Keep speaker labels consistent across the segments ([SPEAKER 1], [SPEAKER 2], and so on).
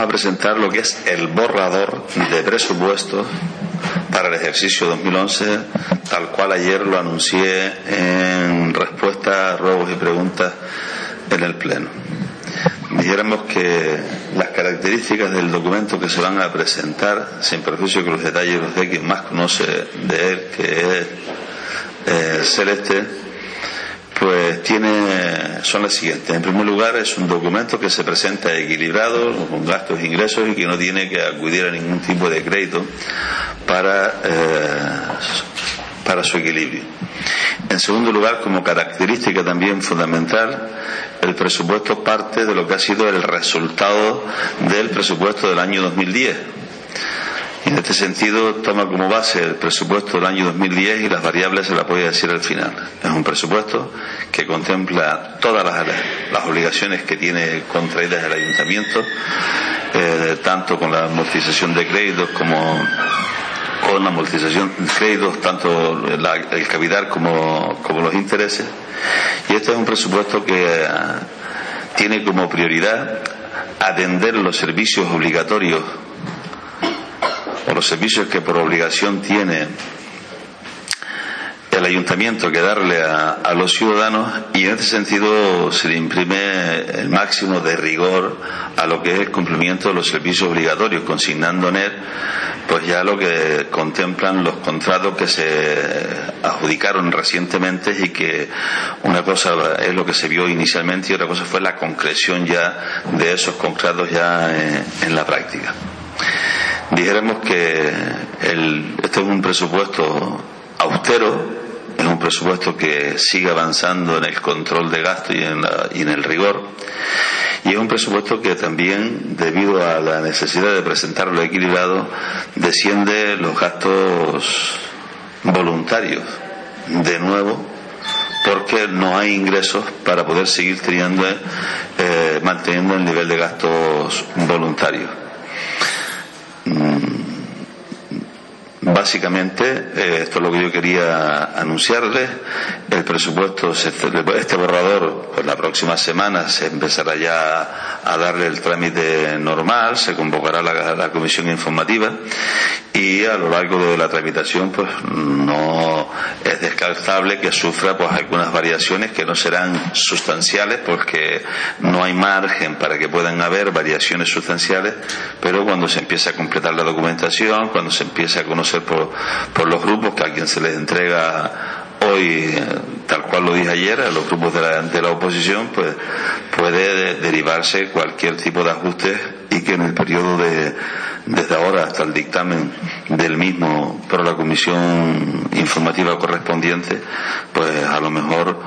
[SPEAKER 1] Vamos a presentar lo que es el borrador de presupuesto para el ejercicio 2011, tal cual ayer lo anuncié en respuesta a robos y preguntas en el Pleno. Dijéramos que las características del documento que se van a presentar, sin perjuicio que los detalles los de quien más conoce de él, que es eh, Celeste, pues tiene, son las siguientes. En primer lugar, es un documento que se presenta equilibrado, con gastos e ingresos y que no tiene que acudir a ningún tipo de crédito para, eh, para su equilibrio. En segundo lugar, como característica también fundamental, el presupuesto parte de lo que ha sido el resultado del presupuesto del año 2010. En este sentido toma como base el presupuesto del año 2010 y las variables se las voy a decir al final. Es un presupuesto que contempla todas las, obligaciones que tiene contraídas el ayuntamiento, eh, tanto con la amortización de créditos como con la amortización de créditos, tanto el capital como, los intereses. Y este es un presupuesto que eh, tiene como prioridad atender los servicios obligatorios los servicios que por obligación tiene el ayuntamiento que darle a, los ciudadanos y en este sentido se le imprime el máximo de rigor a lo que es el cumplimiento de los servicios obligatorios, consignando en él pues ya lo que contemplan los contratos que se adjudicaron recientemente y que una cosa es lo que se vio inicialmente y otra cosa fue la concreción ya de esos contratos ya en la práctica dijéramos que el, este es un presupuesto austero, es un presupuesto que sigue avanzando en el control de gasto y en, y en el rigor, y es un presupuesto que también, debido a la necesidad de presentarlo equilibrado, desciende los gastos voluntarios de nuevo porque no hay ingresos para poder seguir teniendo, eh, manteniendo el nivel de gastos voluntarios. Mm, básicamente, eh, esto es lo que yo quería anunciarles. El presupuesto, este borrador, pues la próxima semana se empezará ya a darle el trámite normal, se convocará la, comisión informativa y a lo largo de la tramitación, pues no es descartable que sufra pues algunas variaciones que no serán sustanciales porque no hay margen para que puedan haber variaciones sustanciales, pero cuando se empieza a completar la documentación, cuando se empieza a conocer por, por los grupos que a quien se les entrega hoy, tal cual lo dije ayer, a los grupos de la, de la oposición, pues puede derivarse cualquier tipo de ajuste y que en el periodo de, desde ahora hasta el dictamen del mismo por la comisión informativa correspondiente, pues a lo mejor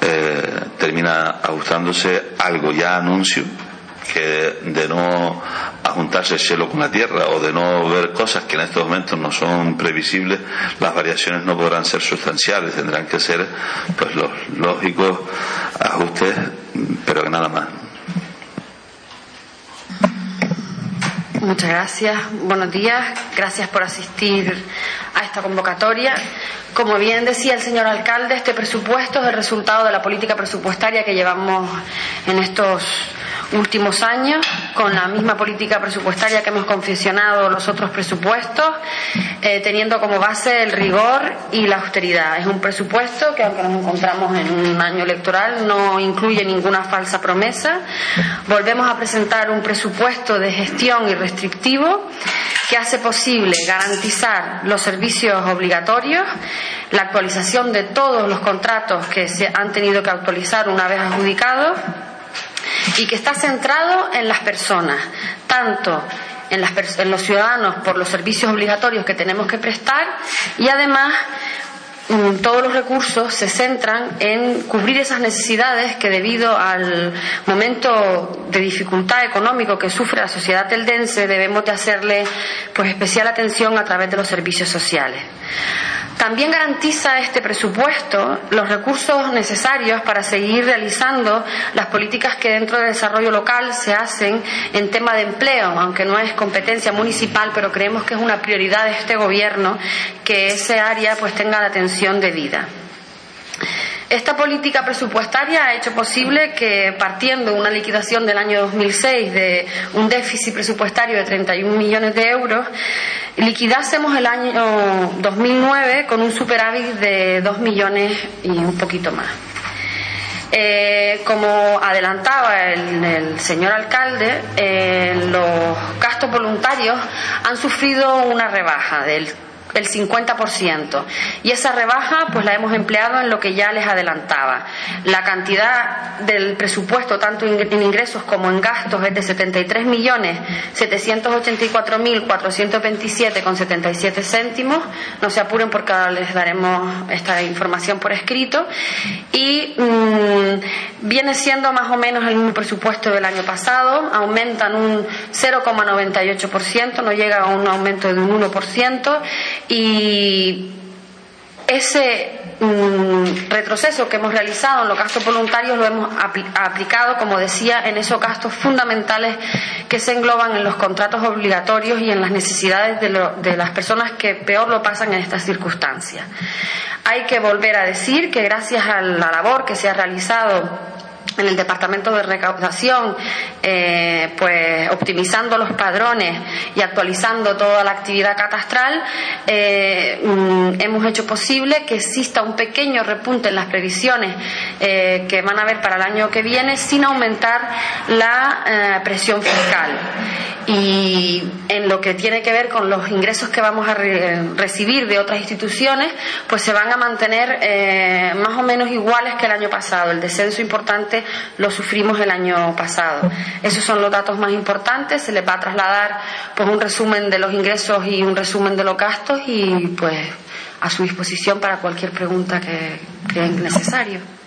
[SPEAKER 1] eh, termina ajustándose algo. Ya anuncio que de no ajuntarse el cielo con la tierra o de no ver cosas que en estos momentos no son previsibles, las variaciones no podrán ser sustanciales, tendrán que ser pues los lógicos ajustes, pero que nada más.
[SPEAKER 2] Muchas gracias. Buenos días. Gracias por asistir a esta convocatoria. Como bien decía el señor alcalde, este presupuesto es el resultado de la política presupuestaria que llevamos en estos últimos años, con la misma política presupuestaria que hemos confeccionado los otros presupuestos, eh, teniendo como base el rigor y la austeridad. Es un presupuesto que, aunque nos encontramos en un año electoral, no incluye ninguna falsa promesa. Volvemos a presentar un presupuesto de gestión y restrictivo que hace posible garantizar los servicios obligatorios, la actualización de todos los contratos que se han tenido que actualizar una vez adjudicados y que está centrado en las personas, tanto en, los ciudadanos por los servicios obligatorios que tenemos que prestar y además mm, todos los recursos se centran en cubrir esas necesidades que debido al momento de dificultad económico que sufre la sociedad teldense debemos de hacerle pues especial atención a través de los servicios sociales. También garantiza este presupuesto los recursos necesarios para seguir realizando las políticas que dentro del desarrollo local se hacen en tema de empleo, aunque no es competencia municipal, pero creemos que es una prioridad de este gobierno que ese área pues tenga la atención debida. Esta política presupuestaria ha hecho posible que, partiendo una liquidación del año 2006 de un déficit presupuestario de 31 millones de euros, liquidásemos el año 2009 con un superávit de 2 millones y un poquito más. Eh, como adelantaba el, señor alcalde, eh, los gastos voluntarios han sufrido una rebaja del el 50%. Y esa rebaja pues la hemos empleado en lo que ya les adelantaba. La cantidad del presupuesto, tanto en ingresos como en gastos, es de 73 millones 784 mil 427 con 77 céntimos. No se apuren porque ahora les daremos esta información por escrito. Y mm, viene siendo más o menos el mismo presupuesto del año pasado. Aumentan un 0,98%, no llega a un aumento de un 1% y ese mm, retroceso que hemos realizado en los gastos voluntarios lo hemos aplicado, como decía, en esos gastos fundamentales que se engloban en los contratos obligatorios y en las necesidades de, de las personas que peor lo pasan en estas circunstancias. Hay que volver a decir que gracias a la labor que se ha realizado en el departamento de recaudación, eh, pues optimizando los padrones y actualizando toda la actividad catastral, eh, mm, hemos hecho posible que exista un pequeño repunte en las previsiones eh, que van a haber para el año que viene sin aumentar la presión fiscal. Y en lo que tiene que ver con los ingresos que vamos a recibir de otras instituciones, pues se van a mantener más o menos iguales que el año pasado. El descenso importante lo sufrimos el año pasado. Esos son los datos más importantes. Se les va a trasladar pues un resumen de los ingresos y un resumen de los gastos y pues a su disposición para cualquier pregunta que crean necesario.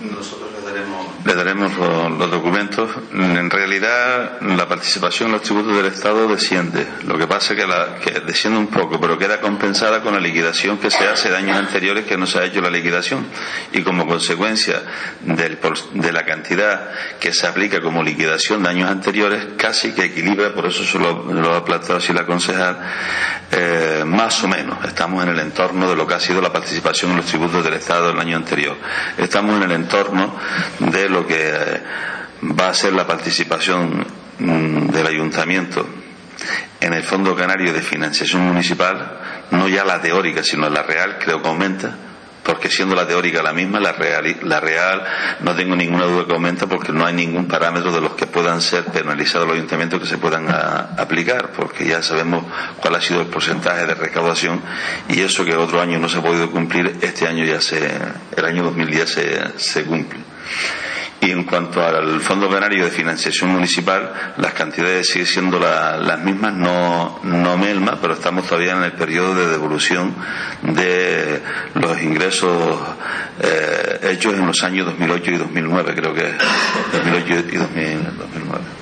[SPEAKER 1] Nosotros le daremos, le daremos los, documentos. En realidad, la participación en los tributos del Estado desciende. Lo que pasa es que, la, que desciende un poco, pero queda compensada con la liquidación que se hace de años anteriores que no se ha hecho la liquidación. Y como consecuencia del, de la cantidad que se aplica como liquidación de años anteriores, casi que equilibra, por eso se lo, lo ha planteado así la concejal, eh, más o menos. Estamos en el entorno de lo que ha sido la participación en los tributos del Estado el año anterior. Estamos en el entorno de lo que eh, va a ser la participación mm, del ayuntamiento. En el Fondo Canario de Financiación Municipal, no ya la teórica, sino la real, creo que aumenta, porque siendo la teórica la misma, la real, la real no tengo ninguna duda que aumenta porque no hay ningún parámetro de los que puedan ser penalizados los ayuntamientos que se puedan aplicar, porque ya sabemos cuál ha sido el porcentaje de recaudación y eso que otro año no se ha podido cumplir, este año ya se, el año 2010 se, se cumple. Y en cuanto al Fondo Canario de Financiación Municipal, las cantidades siguen siendo las mismas, no, no melma, pero estamos todavía en el periodo de devolución de los ingresos eh, hechos en los años 2008 y 2009, creo que 2008 y 2009.